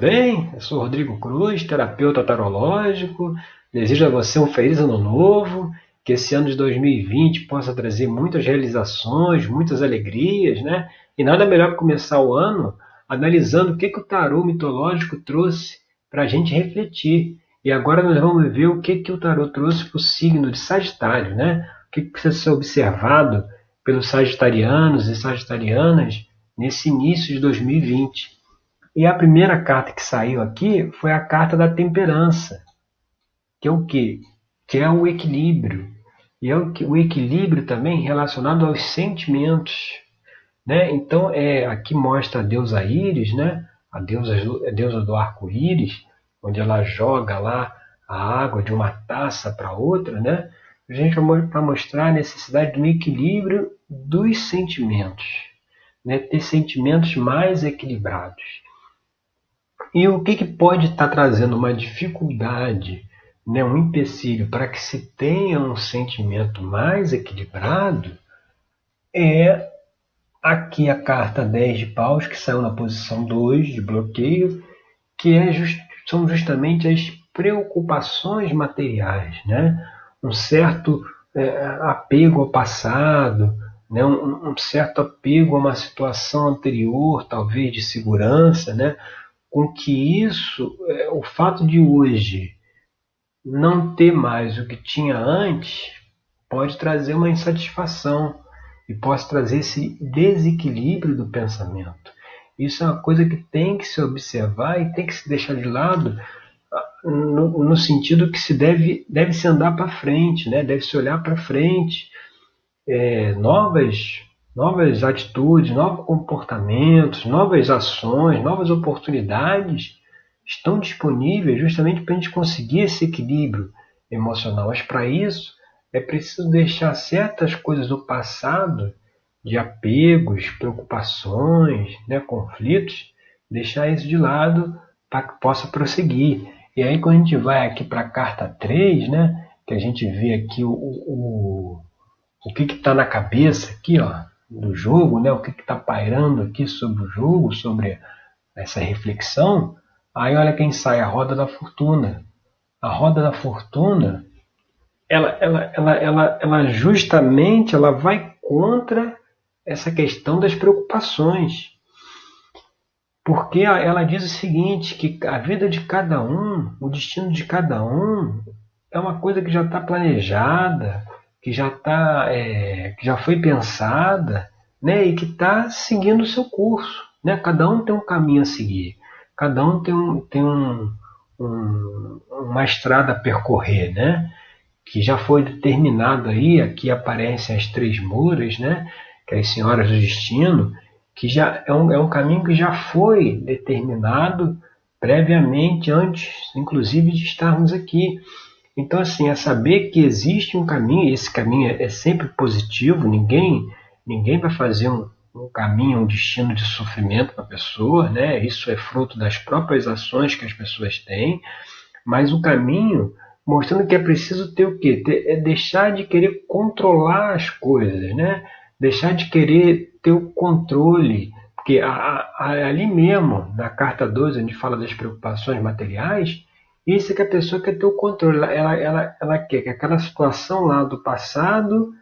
Bem, eu sou Rodrigo Cruz, terapeuta tarológico. Desejo a você um feliz ano novo, que esse ano de 2020 possa trazer muitas realizações, muitas alegrias, né? E nada melhor que começar o ano analisando o que, que o tarô mitológico trouxe para a gente refletir. E agora nós vamos ver o que, que o tarô trouxe para o signo de Sagitário, né? O que, que precisa ser observado pelos sagitarianos e sagitarianas nesse início de 2020. E a primeira carta que saiu aqui foi a carta da temperança, que é o quê? Que é o equilíbrio. E é o equilíbrio também relacionado aos sentimentos. Né? Então, é, aqui mostra a deusa Íris, né? a, deusa, a deusa do arco-íris, onde ela joga lá a água de uma taça para outra, né? A gente para mostrar a necessidade do equilíbrio dos sentimentos, né? ter sentimentos mais equilibrados. E o que, que pode estar tá trazendo uma dificuldade, né, um empecilho para que se tenha um sentimento mais equilibrado é aqui a carta 10 de paus, que saiu na posição 2 de bloqueio, que é just, são justamente as preocupações materiais, né? um certo é, apego ao passado, né? Um, um, certo apego a uma situação anterior, talvez de segurança, né? Com que isso, é, o fato de hoje não ter mais o que tinha antes, pode trazer uma insatisfação e pode trazer esse desequilíbrio do pensamento. Isso é uma coisa que tem que se observar e tem que se deixar de lado ah, no, no sentido que se deve, deve se andar para frente, né? deve se olhar para frente. É, novas novas atitudes, novos comportamentos, novas ações, novas oportunidades estão disponíveis justamente para a gente conseguir esse equilíbrio emocional. Mas para isso é preciso deixar certas coisas do passado, de apegos, preocupações, né, conflitos, deixar isso de lado para que possa prosseguir. E aí quando a gente vai aqui para a carta 3, né, que a gente vê aqui o, o, o que está na cabeça aqui, ó, do jogo, né? o que está pairando aqui sobre o jogo, sobre essa reflexão, aí olha quem sai, a roda da fortuna. A roda da fortuna, ela, ela, ela, ela, ela justamente ela vai contra essa questão das preocupações. Porque ela diz o seguinte, que a vida de cada um, o destino de cada um, é uma coisa que já está planejada, que já tá, é, que já foi pensada, né, e que está seguindo o seu curso, né? Cada um tem um caminho a seguir, cada um tem, um, tem um, um, uma estrada a percorrer, né? Que já foi determinado aí, aqui aparecem as três muras, né? Que é as senhoras do destino, que já é um, é um caminho que já foi determinado previamente, antes, inclusive, de estarmos aqui. Então, assim, é saber que existe um caminho, e esse caminho é, é sempre positivo, ninguém, ninguém vai fazer um, um caminho, um destino de sofrimento para a pessoa, né? Isso é fruto das próprias ações que as pessoas têm, mas o caminho mostrando que é preciso ter o quê? Ter, é deixar de querer controlar as coisas, né? Deixar de querer ter o controle, porque a, a, ali mesmo, na carta 12, a gente fala das preocupações materiais, isso é que a pessoa quer ter o controle. Ela, ela, ela quer que aquela situação lá do passado,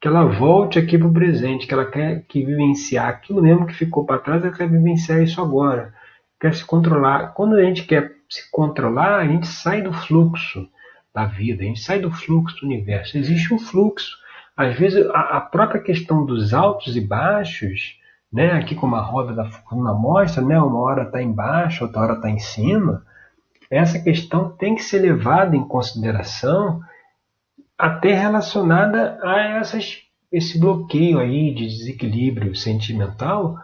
que ela volte aqui para o presente, que ela quer que vivenciar aquilo mesmo que ficou para trás, ela quer vivenciar isso agora. Quer se controlar. Quando a gente quer se controlar, a gente sai do fluxo da vida, a gente sai do fluxo do universo. Existe um fluxo. Às vezes, a, a própria questão dos altos e baixos, né, aqui como a roda da fortuna mostra, né, uma hora está embaixo, outra hora está em cima, essa questão tem que ser levada em consideração até relacionada a essas, esse bloqueio aí de desequilíbrio sentimental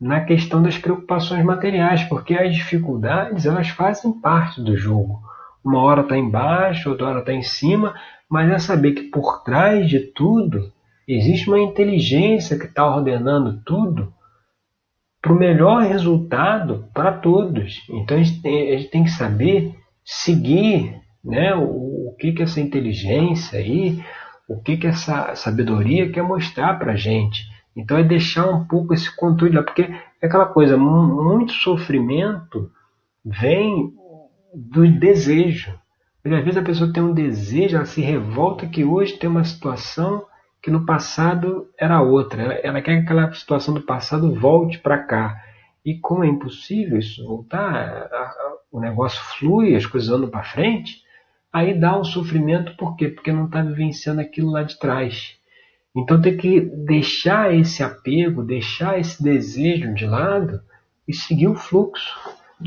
na questão das preocupações materiais, porque as dificuldades elas fazem parte do jogo. Uma hora está embaixo, outra hora está em cima, mas é saber que por trás de tudo existe uma inteligência que está ordenando tudo para o melhor resultado para todos. Então a gente, tem, a gente tem que saber seguir né, o, o que, que essa inteligência aí, o que, que essa sabedoria quer mostrar para a gente. Então é deixar um pouco esse controle lá, porque é aquela coisa, muito sofrimento vem do desejo. Às vezes a pessoa tem um desejo, ela se revolta que hoje tem uma situação que no passado era outra. Ela, ela quer que aquela situação do passado volte para cá. E como é impossível isso voltar, a, a, o negócio flui, as coisas andam para frente, aí dá um sofrimento, por quê? Porque não está vivenciando aquilo lá de trás. Então tem que deixar esse apego, deixar esse desejo de lado e seguir o fluxo.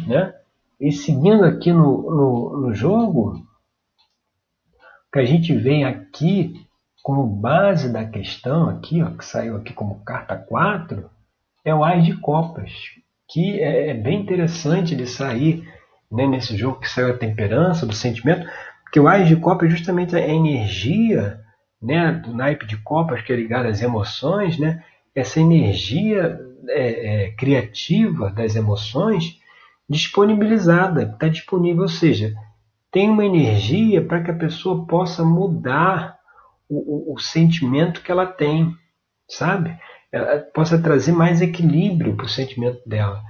Né? E seguindo aqui no, no, no jogo, o que a gente vê aqui como base da questão, aqui, ó, que saiu aqui como carta 4, é o Ais de Copas, que é, é bem interessante de sair né, nesse jogo que saiu a temperança, do sentimento, porque o Ais de Copas é justamente a energia né, do naipe de copas que é ligado às emoções, né, essa energia é, é, criativa das emoções disponibilizada, está disponível, ou seja, tem uma energia para que a pessoa possa mudar o, o, o sentimento que ela tem, sabe? Ela possa trazer mais equilíbrio para o sentimento dela.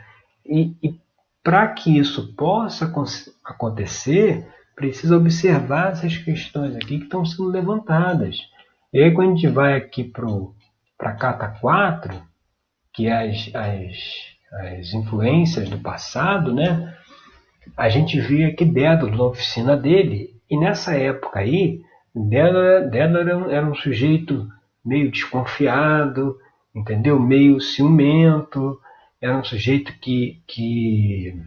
E, e para que isso possa acontecer, precisa observar essas questões aqui que estão sendo levantadas. E aí, quando a gente vai aqui para a carta 4, que é as, as, as influências do passado, né? a gente vê aqui Dédalo na oficina dele, e nessa época aí, Dédalo era um sujeito meio desconfiado, entendeu? Meio ciumento, era um sujeito que, que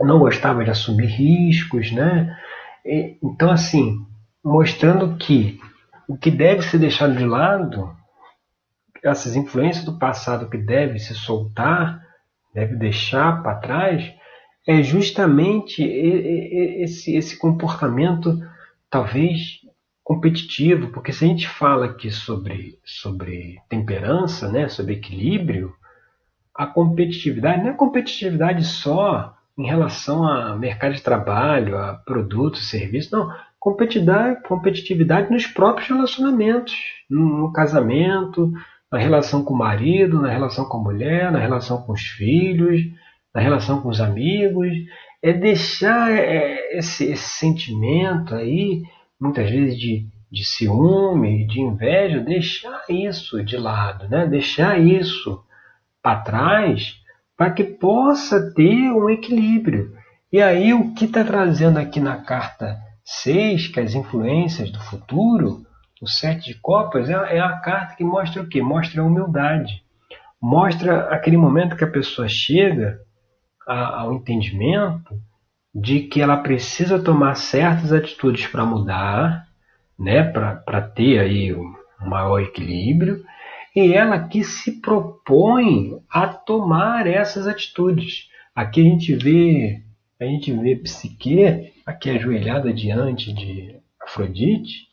não gostava de assumir riscos, né? E, então, assim, mostrando que o que deve ser deixado de lado, essas influências do passado que deve se soltar, deve deixar para trás, é justamente esse, esse comportamento, talvez competitivo, porque se a gente fala aqui sobre, sobre temperança, né, sobre equilíbrio, a competitividade não é competitividade só em relação a mercado de trabalho, a produtos, serviços, não. Competitividade, competitividade nos próprios relacionamentos, no, no casamento, na relação com o marido, na relação com a mulher, na relação com os filhos, na relação com os amigos. É deixar é, esse, esse sentimento aí, muitas vezes de, de ciúme, de inveja, deixar isso de lado, né? deixar isso para trás para que possa ter um equilíbrio. E aí o que está trazendo aqui na carta 6, que é as influências do futuro, o sete de copas, é, é a carta que mostra o quê? Mostra a humildade. Mostra aquele momento que a pessoa chega ao entendimento de que ela precisa tomar certas atitudes para mudar, né, para ter aí um maior equilíbrio, e ela que se propõe a tomar essas atitudes. Aqui a gente vê, a gente vê Psique, aqui ajoelhada diante de Afrodite,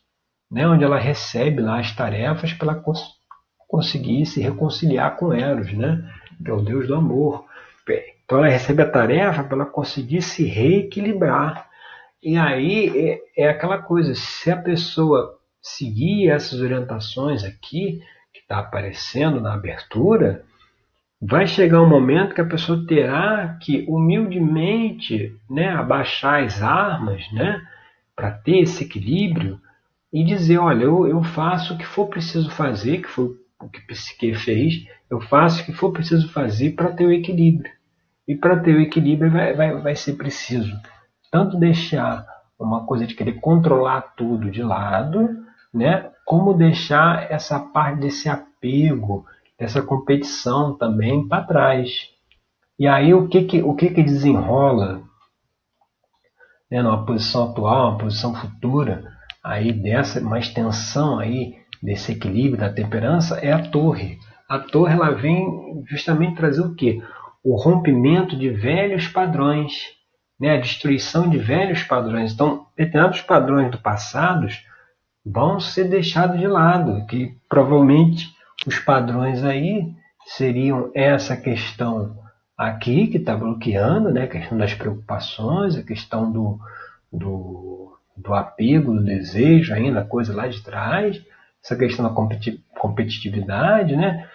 né, onde ela recebe lá as tarefas para cons conseguir se reconciliar com Eros, né, que é o deus do amor. Então ela recebe a tarefa para ela conseguir se reequilibrar. E aí é, é aquela coisa, se a pessoa seguir essas orientações aqui, está aparecendo na abertura, vai chegar um momento que a pessoa terá que humildemente né, abaixar as armas né, para ter esse equilíbrio e dizer, olha, eu, eu faço o que for preciso fazer, que foi o que Psique fez, eu faço o que for preciso fazer para ter o equilíbrio. E para ter o equilíbrio vai, vai, vai ser preciso tanto deixar uma coisa de querer controlar tudo de lado, né? Como deixar essa parte desse apego, dessa competição também para trás. E aí o que que, o que, que desenrola né, numa posição atual, uma posição futura, aí dessa uma extensão aí desse equilíbrio da temperança é a torre. A torre ela vem justamente trazer o que? O rompimento de velhos padrões, né? a destruição de velhos padrões. Então, determinados padrões do passado vão ser deixados de lado, que provavelmente os padrões aí seriam essa questão aqui que está bloqueando, né? a questão das preocupações, a questão do, do, do apego, do desejo ainda, coisa lá de trás, essa questão da competitividade, né?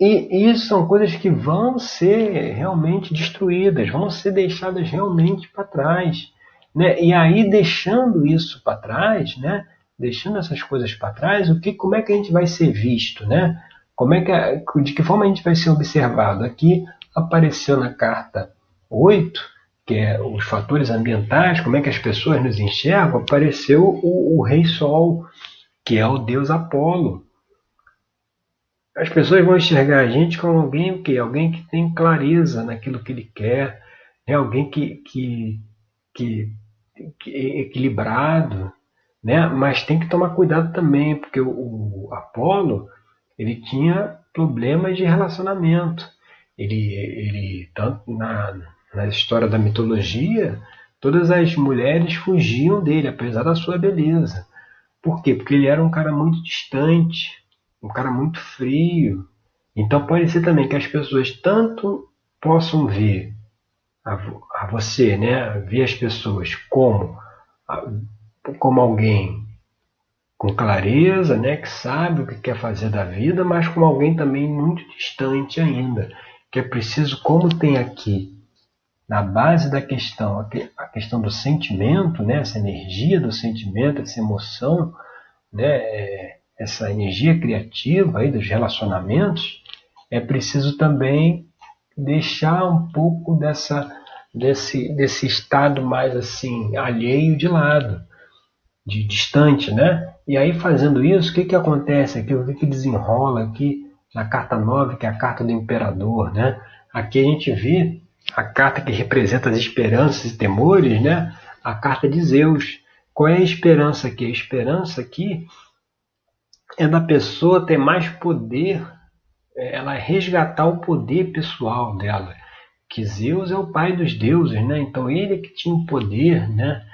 E isso são coisas que vão ser realmente destruídas, vão ser deixadas realmente para trás. Né? E aí, deixando isso para trás, né? deixando essas coisas para trás, o que, como é que a gente vai ser visto? Né? Como é que, de que forma a gente vai ser observado? Aqui apareceu na carta 8, que é os fatores ambientais, como é que as pessoas nos enxergam, apareceu o, o rei Sol, que é o deus Apolo. As pessoas vão enxergar a gente como alguém o quê? Alguém que tem clareza naquilo que ele quer, é alguém que, que, que, que é equilibrado, né? Mas tem que tomar cuidado também, porque o, o Apolo ele tinha problemas de relacionamento. Ele, ele tanto na, na história da mitologia, todas as mulheres fugiam dele, apesar da sua beleza. Por quê? Porque ele era um cara muito distante, um cara muito frio. Então pode ser também que as pessoas tanto possam ver a, você, né, ver as pessoas como como alguém com clareza, né, que sabe o que quer fazer da vida, mas como alguém também muito distante ainda, que é preciso, como tem aqui na base da questão, a questão do sentimento, né, essa energia do sentimento, essa emoção, né, é, essa energia criativa aí dos relacionamentos, é preciso também deixar um pouco dessa desse desse estado mais assim alheio de lado, de distante, né? E aí fazendo isso, o que que acontece aqui? O que que desenrola aqui na carta 9, que é a carta do imperador, né? Aqui a gente vê a carta que representa as esperanças e temores, né? A carta de Zeus. Qual é a esperança aqui? A esperança aqui é da pessoa ter mais poder, é, ela resgatar o poder pessoal dela. Que Zeus é o pai dos deuses, né? Então ele que tinha o poder, né?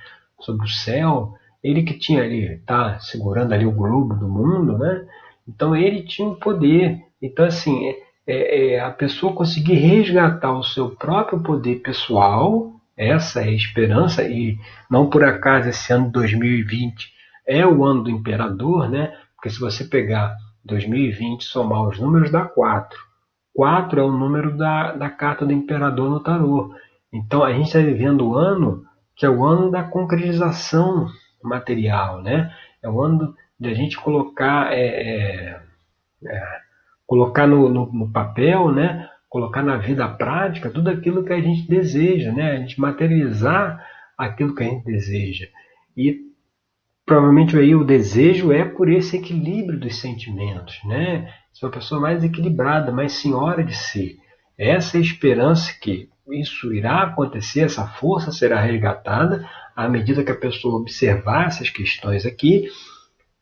Sobre o céu, ele que tinha ali, tá segurando ali o globo do mundo, né? Então ele tinha o poder. Então assim, é, é, é a pessoa conseguir resgatar o seu próprio poder pessoal, essa é a esperança e não por acaso esse ano de 2020 é o ano do imperador, né? Porque se você pegar 2020 e somar os números, dá 4. 4 é o número da, da carta do imperador no tarô. Então a gente está vivendo o ano que é o ano da concretização material, né? É o ano de a gente colocar, é, é, é, colocar no, no, no, papel, né? Colocar na vida prática tudo aquilo que a gente deseja, né? A gente materializar aquilo que a gente deseja. E provavelmente aí o desejo é por esse equilíbrio dos sentimentos, né? Ser uma pessoa mais equilibrada, mais senhora de si. Essa é esperança que isso irá acontecer, essa força será resgatada à medida que a pessoa observar essas questões aqui.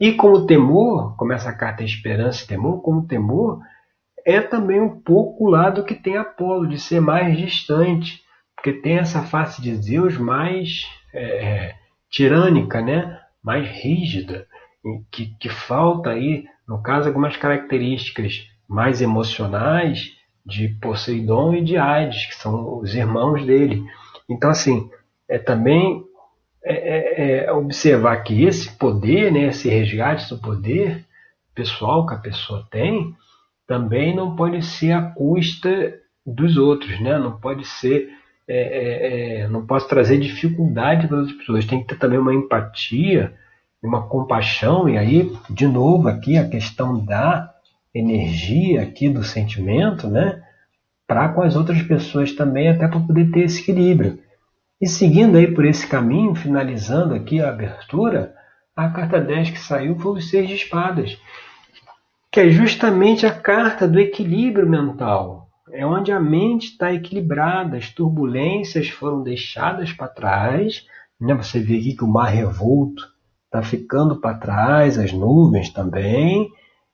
E como temor, como essa carta é esperança e temor, como temor é também um pouco o lado que tem Apolo, de ser mais distante, porque tem essa face de Zeus mais é, tirânica, né? Mais rígida, que, que falta aí, no caso, algumas características mais emocionais de Poseidon e de Hades, que são os irmãos dele. Então, assim, é também é, é, é observar que esse poder, né, esse resgate do poder pessoal que a pessoa tem, também não pode ser à custa dos outros, né? não pode ser é, é, é, não posso trazer dificuldade para as pessoas. Tem que ter também uma empatia, uma compaixão, e aí, de novo, aqui a questão da energia aqui do sentimento, né? Para com as outras pessoas também, até para poder ter esse equilíbrio. E seguindo aí por esse caminho, finalizando aqui a abertura, a carta 10 que saiu foi o Seis de Espadas, que é justamente a carta do equilíbrio mental, é onde a mente está equilibrada, as turbulências foram deixadas para trás. Né? Você vê aqui que o mar revolto está ficando para trás, as nuvens também,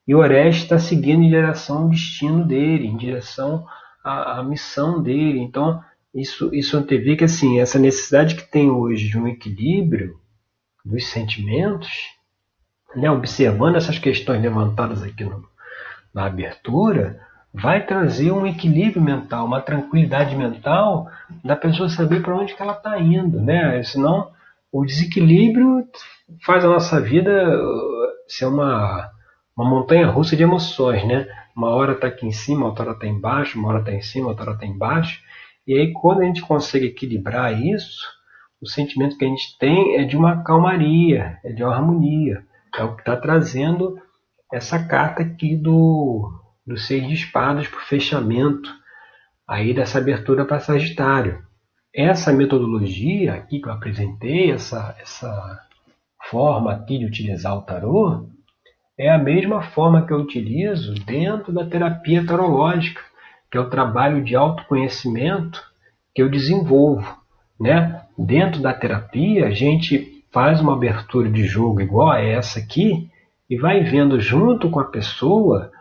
e Oreste está seguindo em direção ao destino dele, em direção à, à missão dele. Então, isso, isso antevê que assim, essa necessidade que tem hoje de um equilíbrio dos sentimentos, né? observando essas questões levantadas aqui no, na abertura, vai trazer um equilíbrio mental, uma tranquilidade mental da pessoa saber para onde que ela está indo, né? Senão o desequilíbrio faz a nossa vida uh, ser uma, uma montanha russa de emoções, né? Uma hora está aqui em cima, outra hora está embaixo, uma hora está em cima, outra hora está embaixo. E aí, quando a gente consegue equilibrar isso, o sentimento que a gente tem é de uma calmaria, é de uma harmonia. É o que está trazendo essa carta aqui do, do Seis de Espadas o fechamento aí dessa abertura para Sagitário. Essa metodologia aqui que eu apresentei, essa, essa forma aqui de utilizar o tarô, é a mesma forma que eu utilizo dentro da terapia tarológica, que é o trabalho de autoconhecimento que eu desenvolvo. Né? Dentro da terapia, a gente faz uma abertura de jogo igual a essa aqui e vai vendo junto com a pessoa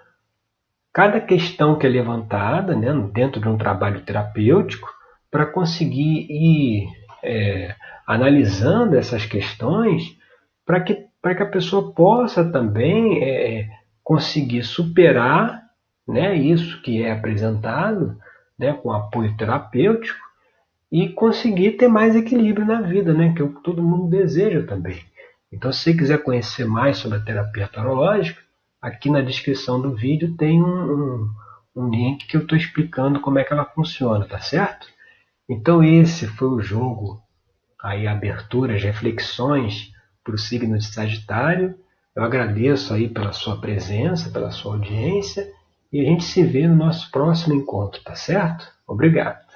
cada questão que é levantada né, dentro de um trabalho terapêutico para conseguir ir é, analisando essas questões para que, que a pessoa possa também é, conseguir superar né, isso que é apresentado né, com apoio terapêutico e conseguir ter mais equilíbrio na vida, né? Que é o que todo mundo deseja também. Então, se você quiser conhecer mais sobre a terapia tarológica, aqui na descrição do vídeo tem um, um, um link que eu estou explicando como é que ela funciona, tá certo? Então, esse foi o jogo, aí aberturas, reflexões para o signo de Sagitário. Eu agradeço aí pela sua presença, pela sua audiência e a gente se vê no nosso próximo encontro, tá certo? Obrigado.